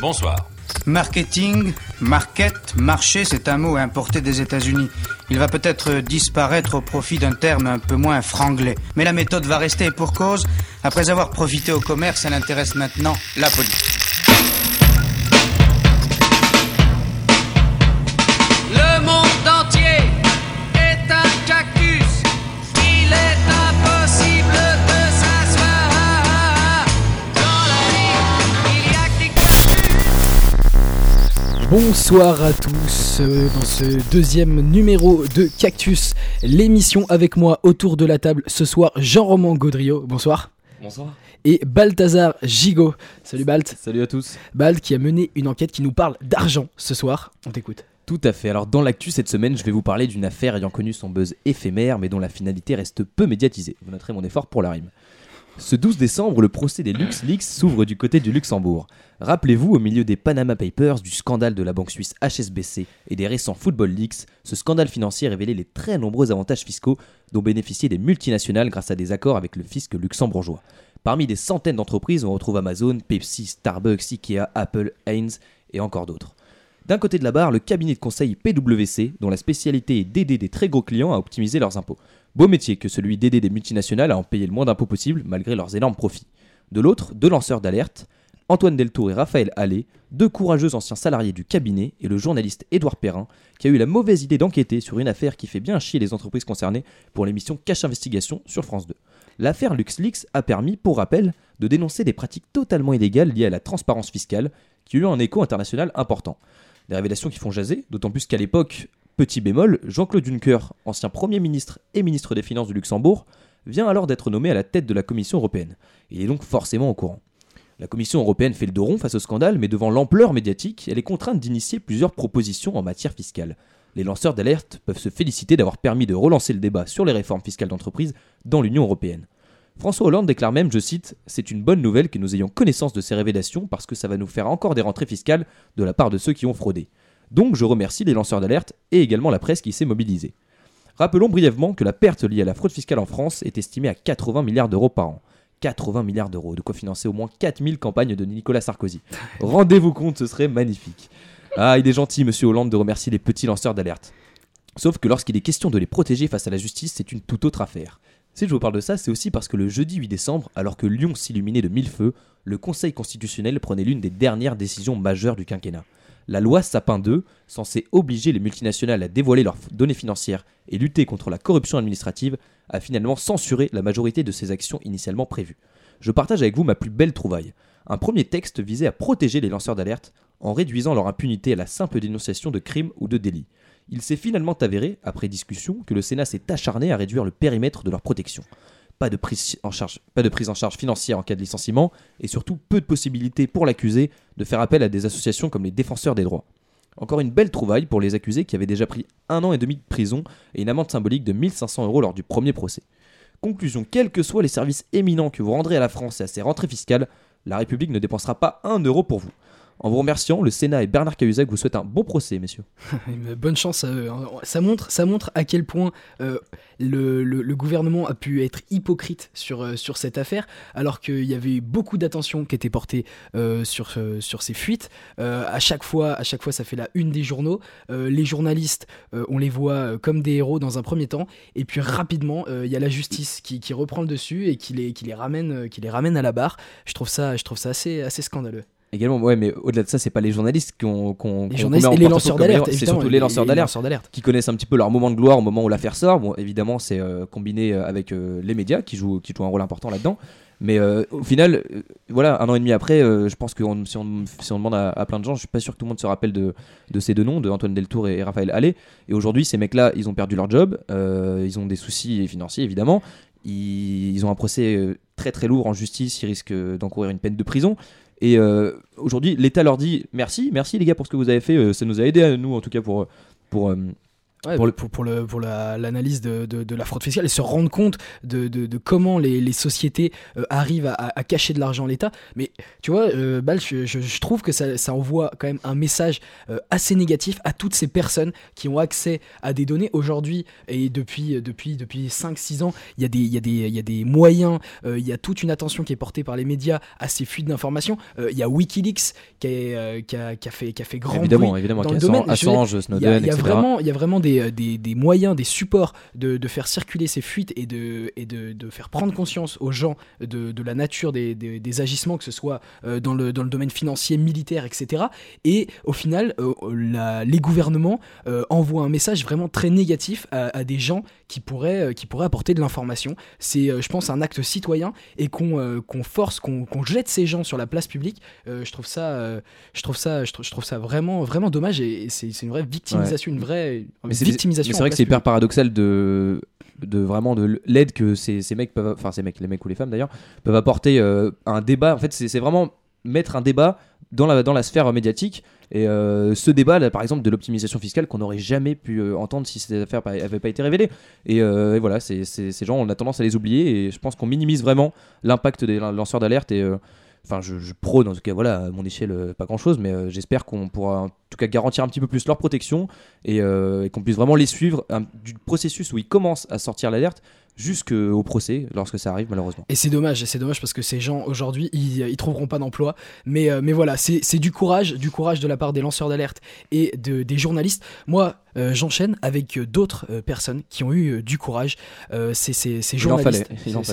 Bonsoir. Marketing, market, marché, c'est un mot importé des États-Unis. Il va peut-être disparaître au profit d'un terme un peu moins franglais. Mais la méthode va rester et pour cause. Après avoir profité au commerce, elle intéresse maintenant la politique. Bonsoir à tous euh, dans ce deuxième numéro de Cactus, l'émission avec moi autour de la table ce soir Jean-Roman Gaudriot, bonsoir, Bonsoir. et Balthazar Gigot. Salut Balt. Salut à tous. Balt qui a mené une enquête qui nous parle d'argent ce soir, on t'écoute. Tout à fait. Alors dans l'actu cette semaine, je vais vous parler d'une affaire ayant connu son buzz éphémère mais dont la finalité reste peu médiatisée. Vous noterez mon effort pour la rime. Ce 12 décembre, le procès des LuxLeaks s'ouvre du côté du Luxembourg. Rappelez-vous, au milieu des Panama Papers, du scandale de la banque suisse HSBC et des récents Football Leaks, ce scandale financier révélait les très nombreux avantages fiscaux dont bénéficiaient des multinationales grâce à des accords avec le fisc luxembourgeois. Parmi des centaines d'entreprises, on retrouve Amazon, Pepsi, Starbucks, Ikea, Apple, Heinz et encore d'autres. D'un côté de la barre, le cabinet de conseil PwC, dont la spécialité est d'aider des très gros clients à optimiser leurs impôts. Beau métier que celui d'aider des multinationales à en payer le moins d'impôts possible malgré leurs énormes profits. De l'autre, deux lanceurs d'alerte, Antoine Deltour et Raphaël Allais, deux courageux anciens salariés du cabinet, et le journaliste Édouard Perrin, qui a eu la mauvaise idée d'enquêter sur une affaire qui fait bien chier les entreprises concernées pour l'émission Cache Investigation sur France 2. L'affaire LuxLeaks a permis, pour rappel, de dénoncer des pratiques totalement illégales liées à la transparence fiscale, qui ont eu un écho international important. Des révélations qui font jaser, d'autant plus qu'à l'époque, petit bémol, Jean-Claude Juncker, ancien Premier ministre et ministre des Finances du Luxembourg, vient alors d'être nommé à la tête de la Commission européenne. Il est donc forcément au courant. La Commission européenne fait le dos rond face au scandale, mais devant l'ampleur médiatique, elle est contrainte d'initier plusieurs propositions en matière fiscale. Les lanceurs d'alerte peuvent se féliciter d'avoir permis de relancer le débat sur les réformes fiscales d'entreprise dans l'Union européenne. François Hollande déclare même, je cite, C'est une bonne nouvelle que nous ayons connaissance de ces révélations parce que ça va nous faire encore des rentrées fiscales de la part de ceux qui ont fraudé. Donc je remercie les lanceurs d'alerte et également la presse qui s'est mobilisée. Rappelons brièvement que la perte liée à la fraude fiscale en France est estimée à 80 milliards d'euros par an. 80 milliards d'euros, de quoi financer au moins 4000 campagnes de Nicolas Sarkozy. Rendez-vous compte, ce serait magnifique. Ah, il est gentil, monsieur Hollande, de remercier les petits lanceurs d'alerte. Sauf que lorsqu'il est question de les protéger face à la justice, c'est une toute autre affaire. Si je vous parle de ça, c'est aussi parce que le jeudi 8 décembre, alors que Lyon s'illuminait de mille feux, le Conseil constitutionnel prenait l'une des dernières décisions majeures du quinquennat. La loi Sapin 2, censée obliger les multinationales à dévoiler leurs données financières et lutter contre la corruption administrative, a finalement censuré la majorité de ces actions initialement prévues. Je partage avec vous ma plus belle trouvaille. Un premier texte visait à protéger les lanceurs d'alerte en réduisant leur impunité à la simple dénonciation de crimes ou de délits. Il s'est finalement avéré, après discussion, que le Sénat s'est acharné à réduire le périmètre de leur protection. Pas de, prise en charge, financière en cas de licenciement, et surtout peu de possibilités pour l'accusé de faire appel à des associations comme les défenseurs des droits. Encore une belle trouvaille pour les accusés qui avaient déjà pris un an et demi de prison et une amende symbolique de 1500 euros lors du premier procès. Conclusion, quels que soient les services éminents que vous rendrez à la France et à ses rentrées fiscales, la République ne dépensera pas un euro pour vous. En vous remerciant, le Sénat et Bernard Cahuzac vous souhaitent un bon procès, messieurs. Bonne chance hein. Ça montre, ça montre à quel point euh, le, gouvernement a pu être hypocrite sur, euh, sur cette affaire, alors qu'il y avait eu beaucoup d'attention qui était portée euh, sur, sur ces fuites. À, chaque fois, à chaque fois, ça fait la une des journaux. Les journalistes, on les voit comme des héros dans un premier temps, et puis rapidement, il y a la justice qui, qui reprend le dessus et qui les, qui les, ramène, qui les ramène à la barre. Je trouve ça, je trouve ça assez, assez scandaleux. Également, ouais, mais au-delà de ça, c'est pas les journalistes qu'on qu'on- Les qu'on journalistes met en et les lanceurs d'alerte, c'est surtout les lanceurs d'alerte lanceurs d'alerte. qui connaissent un petit peu leur moment de gloire au moment où l'affaire sort. Bon, évidemment, c'est euh, combiné euh, avec euh, les médias qui jouent, qui jouent un rôle important là-dedans. Mais euh, au final, voilà, un an et demi après, je pense que on- si, on, si on demande à, à plein de gens, je suis pas sûr que tout le monde se rappelle de, de ces deux noms, de Antoine Deltour et, et Raphaël Allais. Et aujourd'hui, ces mecs-là, ils ont perdu leur job, ils ont des soucis financiers évidemment. Ils, ils ont un procès très très lourd en justice, ils risquent d'encourir une peine de prison. Et euh, aujourd'hui, l'État leur dit merci, merci les gars pour ce que vous avez fait, euh, ça nous a aidé à nous en tout cas pour, pour, euh, Ouais, Pour le- pour, le, pour la- l'analyse de, de, de la fraude fiscale et se rendre compte de, de, comment les, les sociétés euh, arrivent à, cacher de l'argent à l'État. Mais tu vois, euh, Bal, je, je- je trouve que ça, ça envoie quand même un message euh, assez négatif à toutes ces personnes qui ont accès à des données aujourd'hui et depuis, depuis, depuis 5-6 ans. Il y, a des, il, y a des, il y a des moyens, il y a toute une attention qui est portée par les médias à ces fuites d'informations. Il y a Wikileaks qui, est, qui, a, qui, a fait, qui a fait grand évidemment, bruit évidemment, dans le y a domaine. Il il y a etc. vraiment, il y a vraiment des, euh, des, des moyens, des supports de, de faire circuler ces fuites et de, et de, de faire prendre conscience aux gens de, de la nature des, agissements, que ce soit euh, dans, le, dans le domaine financier, militaire, etc. Et au final, euh, la- les gouvernements envoient un message vraiment très négatif à, à des gens qui pourraient, qui pourraient apporter de l'information. C'est, je pense, un acte citoyen et qu'on force, qu'on jette ces gens sur la place publique. je trouve ça, je trouve ça, je trouve, je trouve ça vraiment, vraiment dommage et, et c'est une vraie victimisation, une vraie Mais victimisation. c'est vrai que c'est hyper paradoxal de de vraiment de l'aide que ces, ces mecs peuvent enfin ces mecs les mecs ou les femmes d'ailleurs peuvent apporter euh, à un débat. En fait c'est vraiment mettre un débat dans la dans la sphère médiatique. Et euh, ce débat là, par exemple de l'optimisation fiscale qu'on n'aurait jamais pu euh, entendre si ces affaires n'avaient pas été révélées et, euh, et voilà ces gens on a tendance à les oublier. Et je pense qu'on minimise vraiment l'impact des lanceurs d'alerte et euh, Enfin, je, prône en tout cas, voilà, à mon échelle, euh, pas grand chose, mais euh, j'espère qu'on pourra en tout cas garantir un petit peu plus leur protection et, euh, qu'on puisse vraiment les suivre du processus où ils commencent à sortir l'alerte jusqu'au procès lorsque ça arrive, malheureusement. Et c'est dommage, c'est dommage parce que ces gens aujourd'hui, ils, ils trouveront pas d'emploi. Mais, euh, mais voilà, c'est du courage, du courage de la part des lanceurs d'alerte et de, des journalistes. Moi, euh, j'enchaîne avec euh, d'autres euh, personnes qui ont eu du courage. C'est ces journalistes,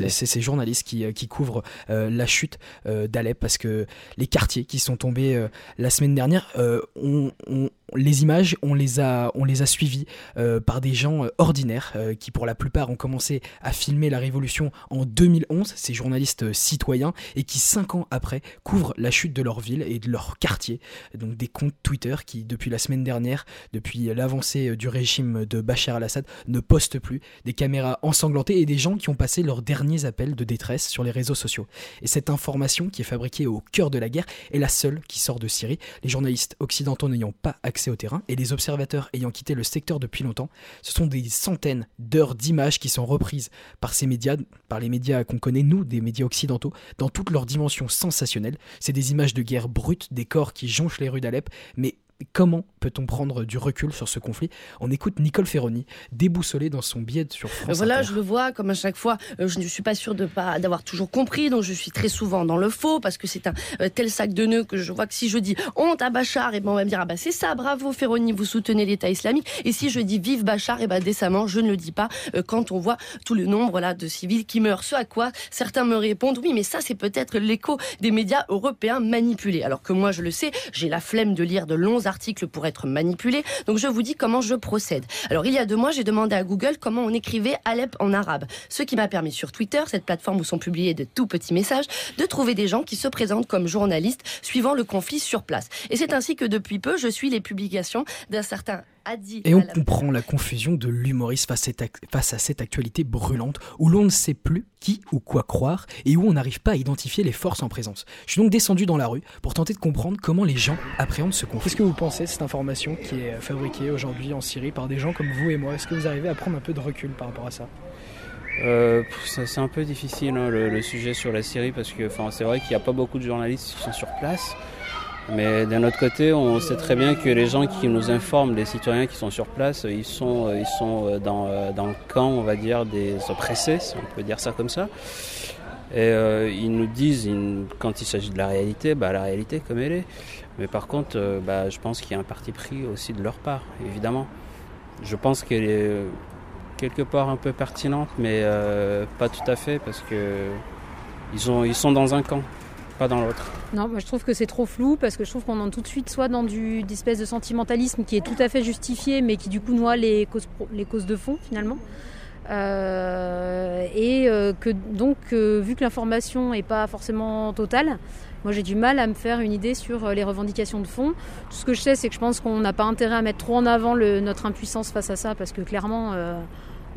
ces journalistes qui, qui couvrent la chute d'Alep parce que les quartiers qui sont tombés la semaine dernière, euh, on, on- les images, on les a, on les a suivies euh, par des gens euh, ordinaires euh, qui, pour la plupart, ont commencé à filmer la révolution en 2011, ces journalistes citoyens, et qui, cinq ans après, couvrent la chute de leur ville et de leur quartier. Donc des comptes Twitter qui, depuis la semaine dernière, depuis l'avancée du régime de Bachar al-Assad, ne postent plus, des caméras ensanglantées et des gens qui ont passé leurs derniers appels de détresse sur les réseaux sociaux. Et cette information, qui est fabriquée au cœur de la guerre, est la seule qui sort de Syrie. Les journalistes occidentaux n'ayant pas accès et les observateurs ayant quitté le secteur depuis longtemps, ce sont des centaines d'heures d'images qui sont reprises par ces médias, par les médias qu'on connaît, nous, des médias occidentaux, dans toutes leurs dimensions sensationnelles. C'est des images de guerre brutes, des corps qui jonchent les rues d'Alep, mais Comment peut-on prendre du recul sur ce conflit? On écoute Nicole Ferroni, déboussolée dans son billet sur France voilà, Inter. je le vois, comme à chaque fois, euh, je ne suis pas sûre de pas d'avoir toujours compris, donc je suis très souvent dans le faux parce que c'est un euh, tel sac de nœuds que je vois que si je dis honte à Bachar, et ben on va me dire ah bah c'est ça, bravo Ferroni, vous soutenez l'État islamique. Et si je dis vive Bachar, et ben décemment je ne le dis pas euh, quand on voit tout le nombre là de civils qui meurent. Ce à quoi certains me répondent oui, mais ça c'est peut-être l'écho des médias européens manipulés. Alors que moi je le sais, j'ai la flemme de lire de longs articles pour être manipulé. Donc je vous dis comment je procède. Alors il y a deux mois, j'ai demandé à Google comment on écrivait Alep en arabe. Ce qui m'a permis sur Twitter, cette plateforme où sont publiés de tout petits messages, de trouver des gens qui se présentent comme journalistes suivant le conflit sur place. Et c'est ainsi que depuis peu, je suis les publications d'un certain Et on comprend la confusion de l'humoriste face, à cette ac- face à cette actualité brûlante où l'on ne sait plus qui ou quoi croire et où on n'arrive pas à identifier les forces en présence. Je suis donc descendu dans la rue pour tenter de comprendre comment les gens appréhendent ce conflit. Qu'est-ce que vous pensez de cette information qui est fabriquée aujourd'hui en Syrie par des gens comme vous et moi? Est-ce que vous arrivez à prendre un peu de recul par rapport à ça? Euh, c'est un peu difficile hein, le, le sujet sur la Syrie parce que enfin, c'est vrai qu'il n'y a pas beaucoup de journalistes qui sont sur place. Mais d'un autre côté, on sait très bien que les gens qui nous informent, les citoyens qui sont sur place, ils sont, ils sont euh, dans, euh, dans le camp, on va dire, des oppressés, si on peut dire ça comme ça. Et euh, ils nous disent, quand il s'agit de la réalité, bah, la réalité comme elle est. Mais par contre, euh, bah, je pense qu'il y a un parti pris aussi de leur part, évidemment. Je pense qu'elle est euh, quelque part un peu pertinente, mais euh, pas tout à fait, parce que ils, ont, ils sont dans un camp, dans l'autre. Non, moi je trouve que c'est trop flou parce que je trouve qu'on entre tout de suite soit dans du d'espèce de sentimentalisme qui est tout à fait justifié mais qui du coup noie les causes, les causes de fond finalement. Euh, et euh, que donc euh, vu que l'information n'est pas forcément totale, moi j'ai du mal à me faire une idée sur les revendications de fond. Tout ce que je sais c'est que je pense qu'on n'a pas intérêt à mettre trop en avant notre impuissance face à ça parce que clairement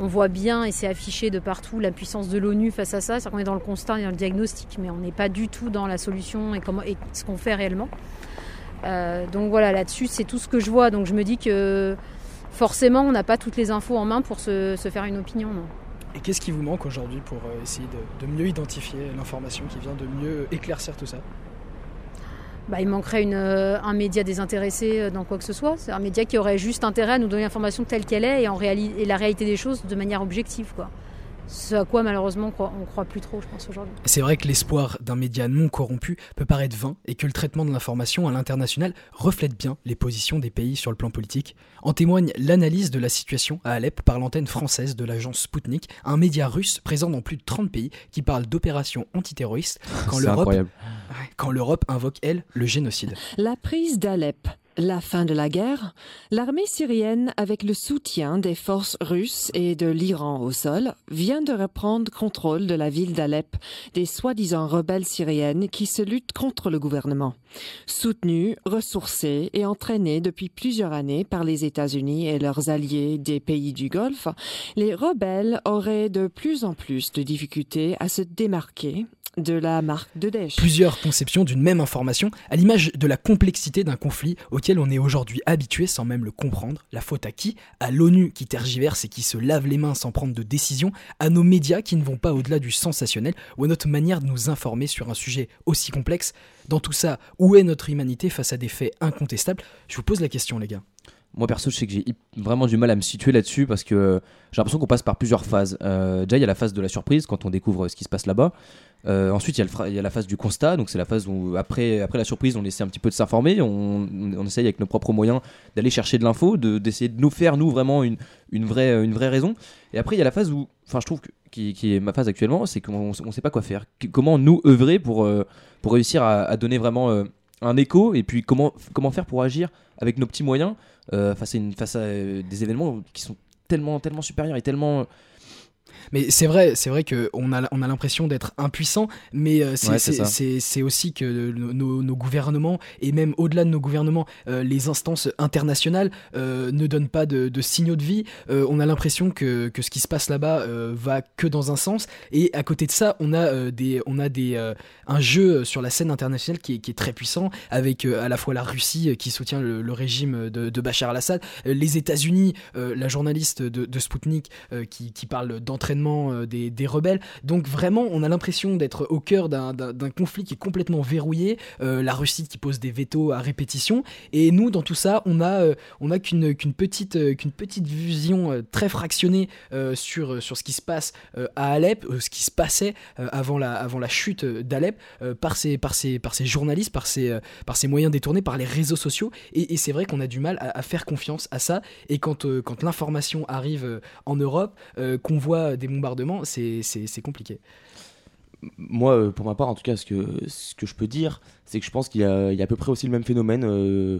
on voit bien et c'est affiché de partout la puissance de l'ONU face à ça. C'est-à-dire qu'on est dans le constat et dans le diagnostic, mais on n'est pas du tout dans la solution et, comment, ce qu'on fait réellement. Euh, donc voilà, là-dessus, c'est tout ce que je vois. Donc je me dis que forcément, on n'a pas toutes les infos en main pour se, faire une opinion. Et qu'est-ce qui vous manque aujourd'hui pour euh, essayer de mieux identifier l'information qui vient, de mieux éclaircir tout ça? Bah, il manquerait euh, un média désintéressé euh, dans quoi que ce soit. C'est un média qui aurait juste intérêt à nous donner l'information telle qu'elle est et, et la réalité des choses de manière objective. Quoi. Ce à quoi malheureusement on croit, on croit plus trop, je pense, aujourd'hui. C'est vrai que l'espoir d'un média non corrompu peut paraître vain et que le traitement de l'information à l'international reflète bien les positions des pays sur le plan politique. En témoigne l'analyse de la situation à Alep par l'antenne française de l'agence Sputnik, un média russe présent dans plus de 30 pays qui parle d'opérations antiterroristes quand l'Europe invoque, elle, le génocide. La prise d'Alep, la fin de la guerre, l'armée syrienne, avec le soutien des forces russes et de l'Iran au sol, vient de reprendre contrôle de la ville d'Alep des soi-disant rebelles syriennes qui se luttent contre le gouvernement. Soutenus, ressourcés et entraînés depuis plusieurs années par les États-Unis et leurs alliés des pays du Golfe, les rebelles auraient de plus en plus de difficultés à se démarquer de la marque de Daesh. Plusieurs conceptions d'une même information, à l'image de la complexité d'un conflit auquel on est aujourd'hui habitué sans même le comprendre. La faute à qui? À l'ONU qui tergiverse et qui se lave les mains sans prendre de décision, à nos médias qui ne vont pas au-delà du sensationnel, ou à notre manière de nous informer sur un sujet aussi complexe. Dans tout ça, où est notre humanité face à des faits incontestables? Je vous pose la question, les gars. Moi perso, je sais que j'ai vraiment du mal à me situer là-dessus parce que j'ai l'impression qu'on passe par plusieurs phases. Euh, déjà, il y a la phase de la surprise quand on découvre ce qui se passe là-bas. Euh, ensuite, il y, y a la phase du constat, donc c'est la phase où après, après la surprise, on essaie un petit peu de s'informer, on, on essaye avec nos propres moyens d'aller chercher de l'info, de- d'essayer de, nous faire nous vraiment une, une, vraie, une vraie raison. Et après, il y a la phase où, enfin, je trouve que, qui, qui est ma phase actuellement, c'est qu'on ne sait pas quoi faire. Comment nous œuvrer pour, euh, pour réussir à, à donner vraiment un écho et puis comment, comment faire pour agir avec nos petits moyens face à, face à euh, des événements qui sont tellement, tellement supérieurs et tellement. Mais c'est vrai, c'est vrai qu'on a, on a l'impression d'être impuissant, mais euh, c'est Ouais, c'est c'est- ça. c'est- c'est aussi que nos, nos- nos gouvernements, et même au-delà de nos gouvernements, euh, les instances internationales euh, ne donnent pas de, de signaux de vie. On a l'impression que, que ce qui se passe là-bas va que dans un sens, et à côté de ça, on a, des, on a des, un jeu sur la scène internationale qui est, qui est très puissant, avec à la fois la Russie qui soutient le, le régime de, de Bachar al-Assad, les États-Unis, la journaliste de, de Sputnik qui, qui parle d'entraînement euh, des, rebelles. Donc vraiment, on a l'impression d'être au cœur d'un- conflit qui est complètement verrouillé. Euh, la Russie qui pose des vetos à répétition. Et nous, dans tout ça, on a, euh, on a qu'une petite, qu'une petite vision très fractionnée sur, sur ce qui se passe à Alep, ce qui se passait avant, la, avant la chute d'Alep, par, ces, par, ces, par ces journalistes, par ces, par ces moyens détournés, par les réseaux sociaux. Et, c'est vrai qu'on a du mal à, à faire confiance à ça. Et quand, quand l'information arrive en Europe, qu'on voit des bombardements, c'est compliqué. Moi, euh, pour ma part, en tout cas, ce que, ce que je peux dire, c'est que je pense qu'il y, a à peu près aussi le même phénomène euh,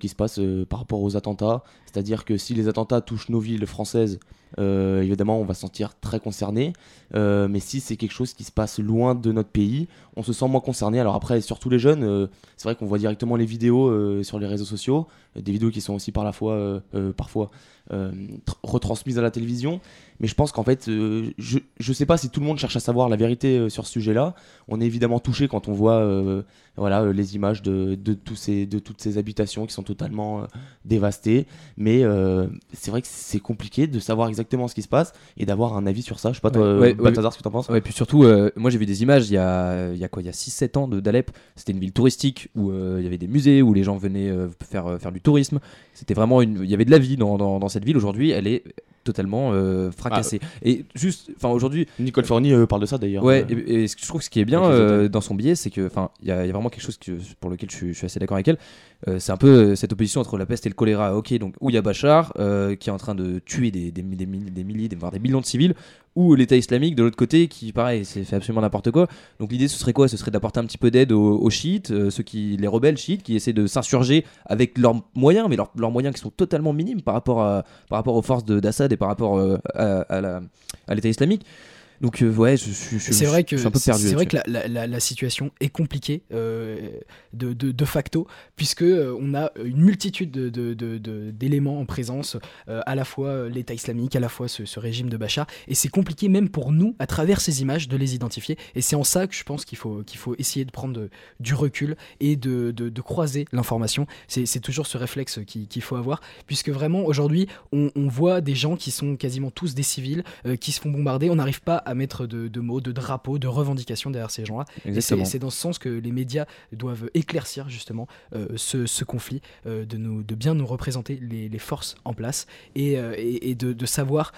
qui se passe euh, par rapport aux attentats. C'est-à-dire que si les attentats touchent nos villes françaises, euh, évidemment, on va se sentir très concerné. Mais si c'est quelque chose qui se passe loin de notre pays, on se sent moins concerné. Alors après, surtout les jeunes, c'est vrai qu'on voit directement les vidéos sur les réseaux sociaux, des vidéos qui sont aussi par la fois, parfois tr- retransmises à la télévision. Mais je pense qu'en fait, je ne sais pas si tout le monde cherche à savoir la vérité sur ce sujet-là. On est évidemment touché quand on voit voilà, euh, les images de, de, tous ces, de toutes ces habitations qui sont totalement euh, dévastées. Mais euh, c'est vrai que c'est compliqué de savoir exactement ce qui se passe et d'avoir un avis sur ça. Je sais pas, toi, Ouais, ouais, Balthazar, ce que tu en penses? Ouais, puis surtout, euh, moi j'ai vu des images il y a, il y a quoi Il y a 6-7 ans de- d'Alep. C'était une ville touristique où il y avait des musées, où les gens venaient faire, faire du tourisme. C'était vraiment une. Il y avait de la vie dans, dans, dans cette ville. Aujourd'hui, elle est totalement euh, fracassée. Et juste, enfin aujourd'hui, Nicole Forni euh, parle de ça d'ailleurs. Ouais, et, et ce que je trouve ce qui est bien euh, dans son billet, c'est que, enfin, il y, a il y a vraiment quelque chose que, pour lequel je suis, je suis assez d'accord avec elle. C'est un peu cette opposition entre la peste et le choléra. Ok, donc où il y a Bachar qui est en train de tuer des, des, des, des milliers, voire des millions de civils, ou l'État islamique de l'autre côté qui, pareil, fait absolument n'importe quoi. Donc l'idée, ce serait quoi? Ce serait d'apporter un petit peu d'aide aux, chiites, euh, ceux qui, les rebelles chiites, qui essaient de s'insurger avec leurs moyens, mais leurs, moyens qui sont totalement minimes par rapport, à, par rapport aux forces d'Assad et par rapport euh, à l'État islamique. Donc euh, ouais, je, suis- je, C'est je- vrai que je suis un peu perdu. c'est vrai que la, la- la- la situation est compliquée euh, de, de- de facto puisque euh, on a une multitude de- d'éléments en présence, euh, à la fois l'État islamique, à la fois ce, ce régime de Bachar, et c'est compliqué même pour nous à travers ces images de les identifier. Et c'est en ça que je pense qu'il faut qu'il faut essayer de prendre du recul et de, de- croiser l'information. C'est toujours ce réflexe qui- qu'il faut avoir puisque vraiment aujourd'hui on, on voit des gens qui sont quasiment tous des civils qui se font bombarder. On n'arrive pas à mettre de, de mots, de drapeaux, de revendications derrière ces gens-là. Et c'est dans ce sens que les médias doivent éclaircir justement euh, ce, ce conflit, euh, de, nous, de bien nous représenter les, les forces en place et, euh, et, et de, de savoir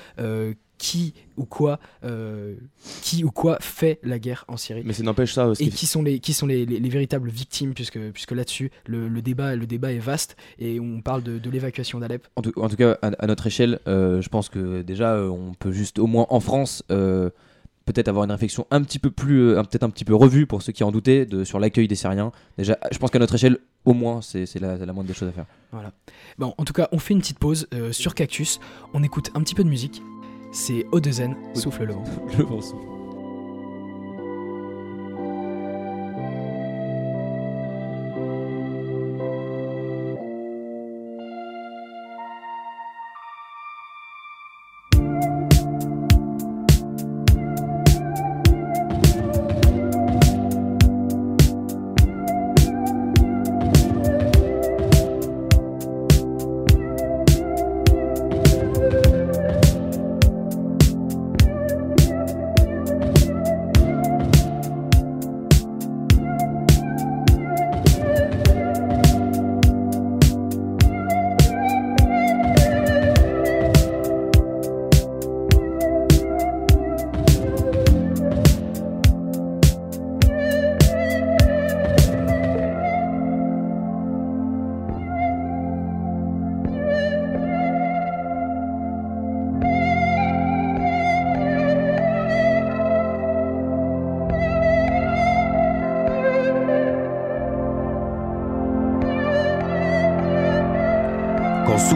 qui ou quoi euh, qui ou quoi fait la guerre en Syrie. Mais ça n'empêche ça. ce Et qui- sont les, qui sont les, les- les véritables victimes, puisque, puisque là-dessus, le, le débat, le débat est vaste et on parle de, de l'évacuation d'Alep. En tout, en tout cas, à, à notre échelle, euh, je pense que déjà, euh, on peut juste, au moins en France, peut-être avoir une réflexion un petit peu plus, peut-être un petit peu revue pour ceux qui en doutaient de, sur l'accueil des Syriens. Déjà, je pense qu'à notre échelle, au moins, c'est la, la moindre des choses à faire. Voilà. Bon, en tout cas, on fait une petite pause sur Cactus. On écoute un petit peu de musique. C'est Odezen, Souffle le vent. Le vent souffle.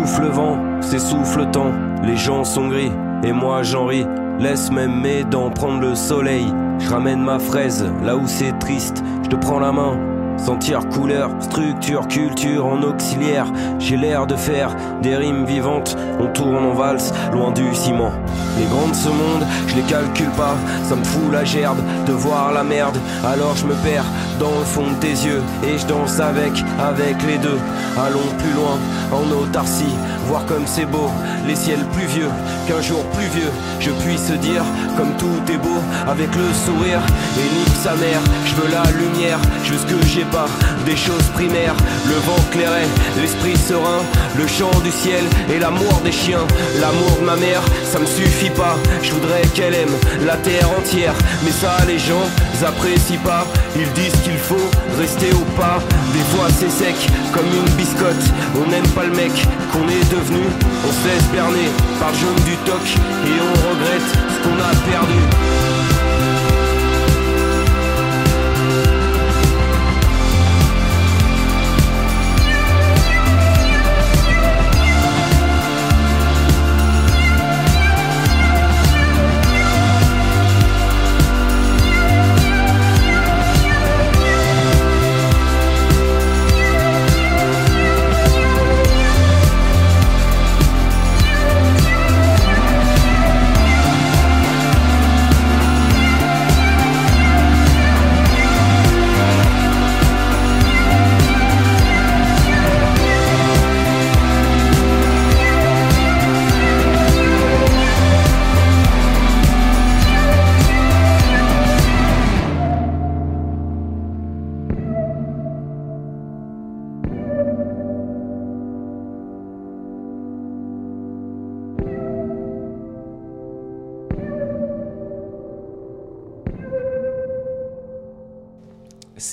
Souffle le vent, s'essouffle le temps, les gens sont gris, et moi j'en ris. Laisse même mes dents prendre le soleil. Je ramène ma fraise là où c'est triste, je te prends la main. Sentir couleur, structure, culture en auxiliaire. J'ai l'air de faire des rimes vivantes. On tourne en valse, loin du ciment. Les grands de ce monde, je les calcule pas. Ça me fout la gerbe de voir la merde. Alors je me perds dans le fond de tes yeux. Et je danse avec, avec les deux. Allons plus loin, en autarcie. Voir comme c'est beau, les ciels pluvieux. Qu'un jour pluvieux, je puisse dire comme tout est beau. Avec le sourire et nique sa mère. Je veux la lumière, je ce que j'ai pas. Des choses primaires, le vent clairait, l'esprit serein, le chant du ciel et l'amour des chiens. L'amour de ma mère, ça me suffit pas. Je voudrais qu'elle aime la terre entière. Mais ça, les gens apprécient pas. Ils disent qu'il faut rester au pas. Des fois, c'est sec comme une biscotte. On n'aime pas le mec qu'on est devenu. On se laisse berner par jaune du toc et on regrette ce qu'on a perdu.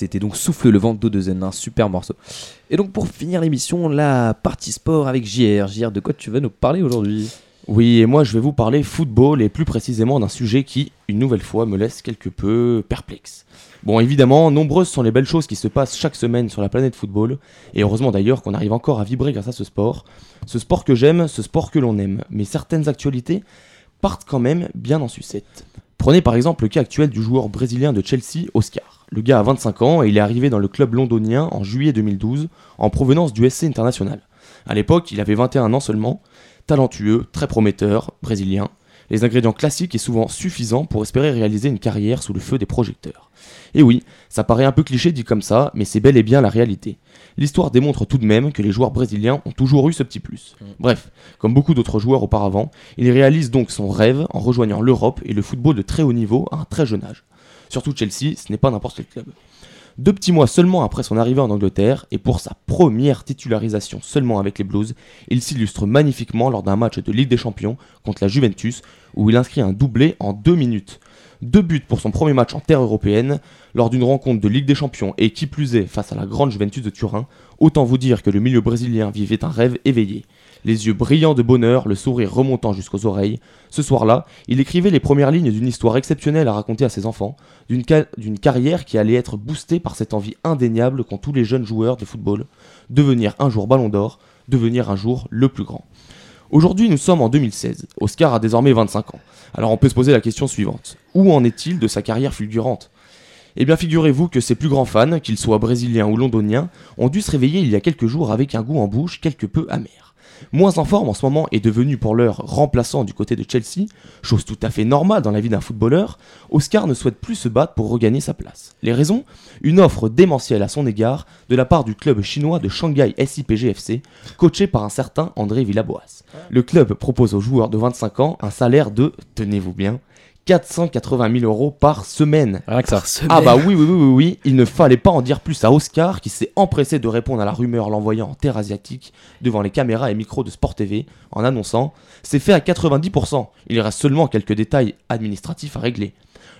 C'était donc Souffle le vent d'Odezen, un super morceau. Et donc pour finir l'émission, la partie sport avec JR. JR, de quoi tu vas nous parler aujourd'hui? Oui, et moi je vais vous parler football et plus précisément d'un sujet qui, une nouvelle fois, me laisse quelque peu perplexe. Bon, évidemment, nombreuses sont les belles choses qui se passent chaque semaine sur la planète football, et heureusement d'ailleurs qu'on arrive encore à vibrer grâce à ce sport. Ce sport que j'aime, ce sport que l'on aime, mais certaines actualités partent quand même bien en sucette. Prenez par exemple le cas actuel du joueur brésilien de Chelsea, Oscar. Le gars a 25 ans et il est arrivé dans le club londonien en juillet 2012 en provenance du SC International. À l'époque, il avait 21 ans seulement, talentueux, très prometteur, brésilien. Les ingrédients classiques et souvent suffisants pour espérer réaliser une carrière sous le feu des projecteurs. Et oui, ça paraît un peu cliché dit comme ça, mais c'est bel et bien la réalité. L'histoire démontre tout de même que les joueurs brésiliens ont toujours eu ce petit plus. Bref, comme beaucoup d'autres joueurs auparavant, il réalise donc son rêve en rejoignant l'Europe et le football de très haut niveau à un très jeune âge. Surtout Chelsea, ce n'est pas n'importe quel club. Deux petits mois seulement après son arrivée en Angleterre, et pour sa première titularisation seulement avec les Blues, il s'illustre magnifiquement lors d'un match de Ligue des Champions contre la Juventus, où il inscrit un doublé en deux minutes. Deux buts pour son premier match en terre européenne, lors d'une rencontre de Ligue des Champions, et qui plus est face à la grande Juventus de Turin, autant vous dire que le milieu brésilien vivait un rêve éveillé. Les yeux brillants de bonheur, le sourire remontant jusqu'aux oreilles, ce soir-là, il écrivait les premières lignes d'une histoire exceptionnelle à raconter à ses enfants, d'une ca- d'une carrière qui allait être boostée par cette envie indéniable qu'ont tous les jeunes joueurs de football, devenir un jour ballon d'or, devenir un jour le plus grand. Aujourd'hui, nous sommes en 2016. Oscar a désormais 25 ans. Alors on peut se poser la question suivante. Où en est-il de sa carrière fulgurante? Eh bien figurez-vous que ses plus grands fans, qu'ils soient brésiliens ou londoniens, ont dû se réveiller il y a quelques jours avec un goût en bouche quelque peu amer. Moins en forme en ce moment et devenu pour l'heure remplaçant du côté de Chelsea, chose tout à fait normale dans la vie d'un footballeur, Oscar ne souhaite plus se battre pour regagner sa place. Les raisons? Une offre démentielle à son égard de la part du club chinois de Shanghai SIPGFC, coaché par un certain André Villaboas. Le club propose aux joueurs de 25 ans un salaire de, tenez-vous bien, 480 000 euros par semaine. Rien que ça. Ah bah oui, oui, oui, oui, oui, il ne fallait pas en dire plus à Oscar qui s'est empressé de répondre à la rumeur l'envoyant en terre asiatique devant les caméras et micros de Sport TV en annonçant « C'est fait à 90%, il reste seulement quelques détails administratifs à régler ».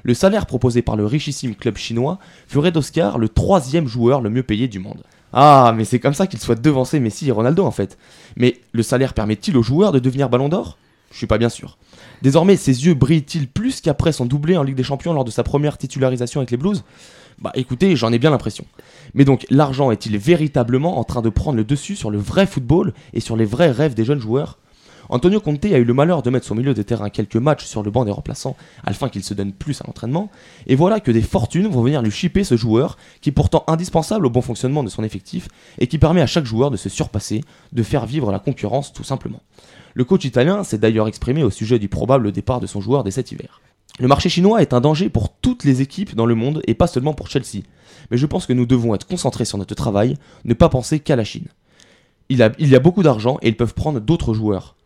Le salaire proposé par le richissime club chinois ferait d'Oscar le troisième joueur le mieux payé du monde. Ah, mais c'est comme ça qu'il souhaite devancer Messi et Ronaldo en fait. Mais le salaire permet-il aux joueurs de devenir ballon d'or? Je suis pas bien sûr. Désormais, ses yeux brillent-ils plus qu'après son doublé en Ligue des Champions lors de sa première titularisation avec les Blues? Bah écoutez, j'en ai bien l'impression. Mais donc, l'argent est-il véritablement en train de prendre le dessus sur le vrai football et sur les vrais rêves des jeunes joueurs? Antonio Conte a eu le malheur de mettre son milieu de terrain quelques matchs sur le banc des remplaçants afin qu'il se donne plus à l'entraînement, et voilà que des fortunes vont venir lui chipper ce joueur qui est pourtant indispensable au bon fonctionnement de son effectif et qui permet à chaque joueur de se surpasser, de faire vivre la concurrence tout simplement. Le coach italien s'est d'ailleurs exprimé au sujet du probable départ de son joueur dès cet hiver. Le marché chinois est un danger pour toutes les équipes dans le monde et pas seulement pour Chelsea. Mais je pense que nous devons être concentrés sur notre travail, ne pas penser qu'à la Chine. Il, y a beaucoup d'argent et ils peuvent prendre d'autres joueurs.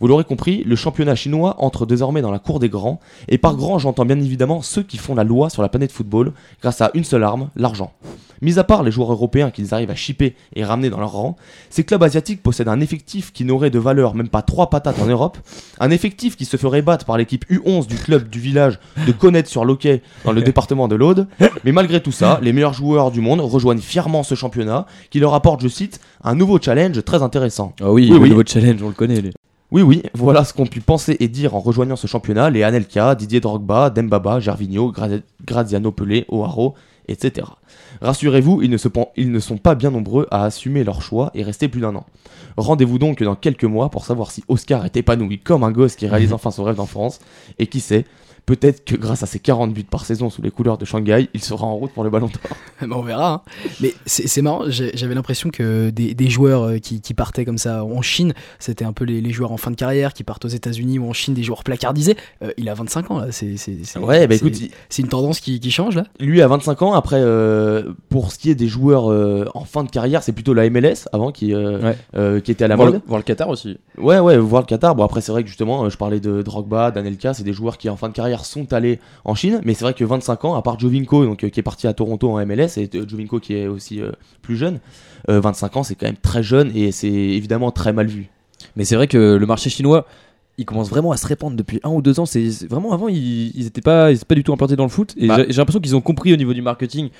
Vous l'aurez compris, le championnat chinois entre désormais dans la cour des grands, et par grands j'entends bien évidemment ceux qui font la loi sur la planète football grâce à une seule arme, l'argent. Mis à part les joueurs européens qu'ils arrivent à chipper et ramener dans leur rang, ces clubs asiatiques possèdent un effectif qui n'aurait de valeur même pas trois patates en Europe, un effectif qui se ferait battre par l'équipe U11 du club du village de Connaître sur Loquet dans le département de l'Aude, mais malgré tout ça, les meilleurs joueurs du monde rejoignent fièrement ce championnat qui leur apporte, je cite, un nouveau challenge très intéressant. Ah oui, Oui, le oui. nouveau challenge, on le connaît. lui. Oui, oui, voilà ce qu'ont pu penser et dire en rejoignant ce championnat les Anelka, Didier Drogba, Dembaba, Gervinho, Gra- Graziano Pelé, O'Haro, etc. Rassurez-vous, ils ne sont pas bien nombreux à assumer leur choix et rester plus d'un an. Rendez-vous donc dans quelques mois pour savoir si Oscar est épanoui comme un gosse qui réalise enfin son rêve d'enfance, et qui sait, peut-être que grâce à ses 40 buts par saison sous les couleurs de Shanghai, il sera en route pour le ballon d'or. Bah, on verra. hein. Mais c'est marrant, j'avais l'impression que des, des joueurs euh, qui, qui partaient comme ça en Chine, c'était un peu les, les joueurs en fin de carrière qui partent aux États-Unis ou en Chine, des joueurs placardisés. Euh, il a 25 ans là, c'est Ouais, bah écoute, c'est une tendance qui, qui change là. Lui a 25 ans, après, euh, pour ce qui est des joueurs euh, en fin de carrière, c'est plutôt la MLS avant qui, euh, Ouais. euh, qui était à la Voir mode. le, voir le Qatar aussi. Ouais, ouais, voir le Qatar. Bon, après, c'est vrai que justement, je parlais de Drogba, d'Anelka, c'est des joueurs qui en fin de carrière sont allés en Chine, mais c'est vrai que 25 ans, à part Jovinko, donc, euh, qui est parti à Toronto en MLS, et euh, Jovinko qui est aussi euh, plus jeune, euh, 25 ans, c'est quand même très jeune et c'est évidemment très mal vu. Mais c'est vrai que le marché chinois, il commence vraiment à se répandre depuis un ou deux ans. C'est vraiment avant, ils, ils étaient pas, ils étaient pas du tout implantés dans le foot. Et Bah. j'ai l'impression qu'ils ont compris au niveau du marketing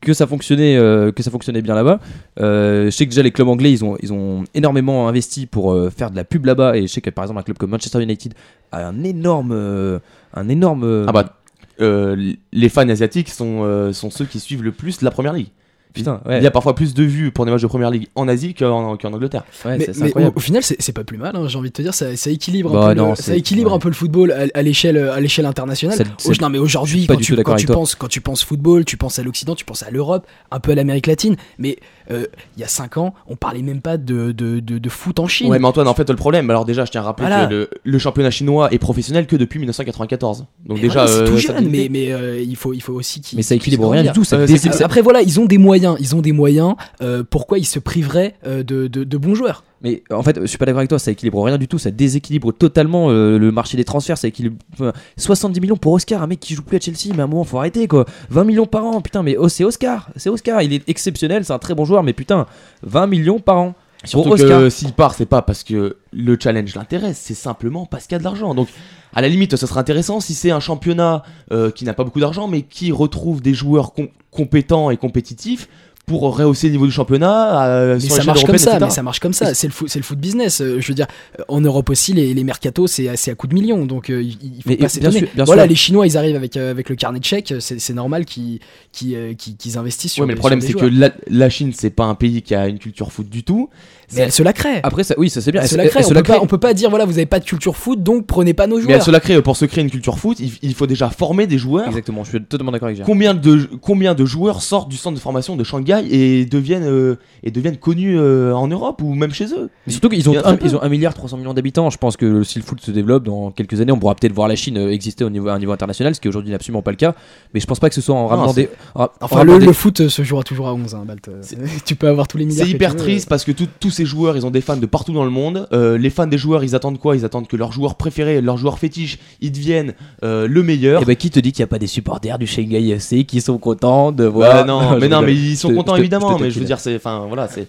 que ça fonctionnait, euh, que ça fonctionnait bien là-bas. Euh, je sais que déjà les clubs anglais, ils ont, ils ont énormément investi pour euh, faire de la pub là-bas. Et je sais que par exemple un club comme Manchester United a un énorme, un énorme. Ah bah, les fans asiatiques sont, sont ceux qui suivent le plus la première ligue. Putain, ouais. Il y a parfois plus de vues pour des matchs de première ligue en Asie qu'en qu'en Angleterre. Ouais, mais c'est- c'est mais au, final, c'est c'est pas plus mal. hein, J'ai envie de te dire, ça, ça équilibre, Bah un, peu non, le, ça équilibre ouais. un peu le football à, à l'échelle à l'échelle internationale. Oh, non, mais aujourd'hui, quand, tu, quand, tu penses, quand tu penses football, tu penses à l'Occident, tu penses à l'Europe, un peu à l'Amérique latine. Mais euh, il y a 5 ans, on parlait même pas de, de, de, de foot en Chine. Ouais, mais Antoine, en fait, le problème, alors déjà, je tiens à rappeler Voilà. que le, le championnat chinois est professionnel que depuis 1994. Donc Mais déjà, voilà, c'est euh, tout ça jeune, mais, mais euh, il, faut, il faut aussi qu'ils. Mais ça équilibre rien du tout. Euh, Après voilà, ils ont des moyens, ils ont des moyens. euh, pourquoi ils se priveraient euh, de, bons joueurs Mais en fait, je suis pas d'accord avec toi, ça équilibre rien du tout, ça déséquilibre totalement euh, le marché des transferts, ça équilibre enfin, 70 millions pour Oscar, un mec qui joue plus à Chelsea, mais à un moment faut arrêter quoi. 20 millions par an, putain, mais oh, c'est Oscar, c'est Oscar, il est exceptionnel, c'est un très bon joueur, mais putain, 20 millions par an. Surtout Pour que s'il part, c'est pas parce que le challenge l'intéresse, c'est simplement parce qu'il y a de l'argent. Donc, à la limite, ça serait intéressant si c'est un championnat euh, qui n'a pas beaucoup d'argent, mais qui retrouve des joueurs com- compétents et compétitifs pour rehausser le niveau du championnat. euh, Mais ça marche comme ça, mais ça marche comme ça. C'est le foot, c'est le foot business. Euh, Je veux dire, en Europe aussi, les, les mercatos, c'est assez à coup de millions, donc euh, il faut Mais, pas euh, s'étonner. Voilà, sûr. les Chinois, ils arrivent avec avec le carnet de chèques. C'est normal qu'ils qu'ils- qu'ils investissent sur. Ouais, mais le problème, c'est que la, la Chine, c'est pas un pays qui a une culture foot du tout. Mais elle se la crée. Après, ça, oui, ça c'est bien. Elle Elle se la elle crée. se On la peut pas, on peut pas dire voilà, vous avez pas de culture foot, donc prenez pas nos Mais elle joueurs. se la crée pour se créer une culture foot. Il, il faut déjà former des joueurs. Exactement, je suis totalement d'accord avec Gérard. Combien de, combien de joueurs sortent du centre de formation de Shanghai et deviennent, euh, et deviennent connus euh, en Europe ou même chez eux? Mais surtout qu'ils ont, un, ils ont 1 milliard 300 millions d'habitants. Je pense que si le foot se développe dans quelques années, on pourra peut-être voir la Chine euh, exister au niveau, à un niveau international, ce qui aujourd'hui n'est absolument pas le cas. Mais je pense pas que ce soit en ramenant des. en- en Enfin, le, des- le foot se jouera toujours à 11, hein, Balt. Tu peux avoir tous les milliards. C'est hyper triste parce que tout- tous ces joueurs, ils ont des fans de partout dans le monde. Euh, les fans des joueurs, ils attendent quoi? Ils attendent que leur joueur préféré, leur joueur fétiche, ils deviennent euh, le meilleur. Eh ben, qui te dit qu'il n'y a pas des supporters du Shanghai FC qui sont contents de Ouais, voir. non, mais non, mais ils sont contents évidemment. mais je veux dire, c'est, enfin, voilà, c'est,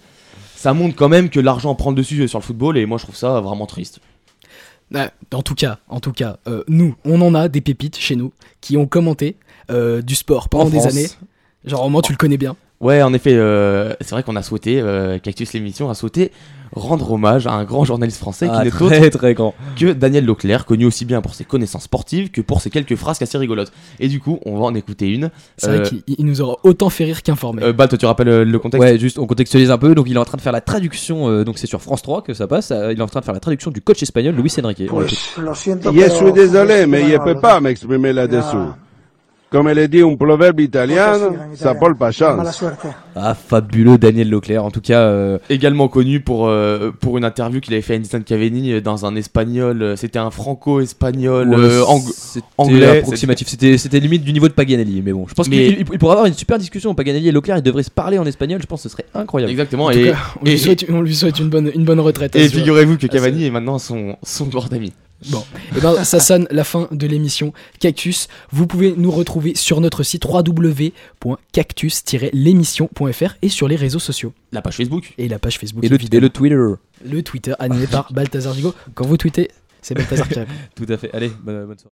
ça montre quand même que l'argent prend le dessus sur le football et moi je trouve ça vraiment triste. Ouais, en tout cas, en tout cas, euh, nous, on en a des pépites chez nous qui ont commenté euh, du sport pendant En des années. Genre, au moins, tu le connais bien. Ouais, en effet, euh, c'est vrai qu'on a souhaité, euh, Cactus l'émission a souhaité rendre hommage à un grand journaliste français Ah, qui n'est très, autre très grand. que Daniel Leclerc, connu aussi bien pour ses connaissances sportives que pour ses quelques phrases assez rigolotes. Et du coup, on va en écouter une. C'est Euh, vrai qu'il il nous aura autant fait rire qu'informé. euh, Bal, toi, tu rappelles euh, le contexte? Ouais, juste on contextualise un peu. Donc il est en train de faire la traduction. euh, donc c'est sur France 3 que ça passe. euh, il est en train de faire la traduction du coach espagnol Luis Enrique. L'écoute. Je suis désolé, mais je ne peux pas m'exprimer là-dessous. Comme le dit un proverbe italien, ça vole pas chance. Ah fabuleux Daniel Leclerc. En tout cas, euh, également connu pour, euh, pour une interview qu'il avait fait à Edison Cavani euh, dans un espagnol, euh, c'était un franco-espagnol ouais, euh, ang- c'était anglais. approximatif. C'était c'était limite du niveau de Paganelli. Mais bon, je pense Mais- qu'il il- il pourrait avoir une super discussion. Paganelli et Leclerc, ils devraient se parler en espagnol. Je pense que ce serait incroyable. Exactement. En tout Et, cas, on, lui souhaite, on lui souhaite une bonne, une bonne retraite. à et figurez-vous que Ah, Cavani est maintenant son, son joueur d'ami. Bon, et ben ça sonne la fin de l'émission Cactus. Vous pouvez nous retrouver sur notre site www.cactus-l'émission.fr et sur les réseaux sociaux. La page Facebook. Et la page Facebook. Et le, et évidemment. le Twitter. le Twitter animé par Balthazar Gigot. Quand vous tweetez, c'est Balthazar qui répond. Tout à fait. Allez, bonne, bonne soirée.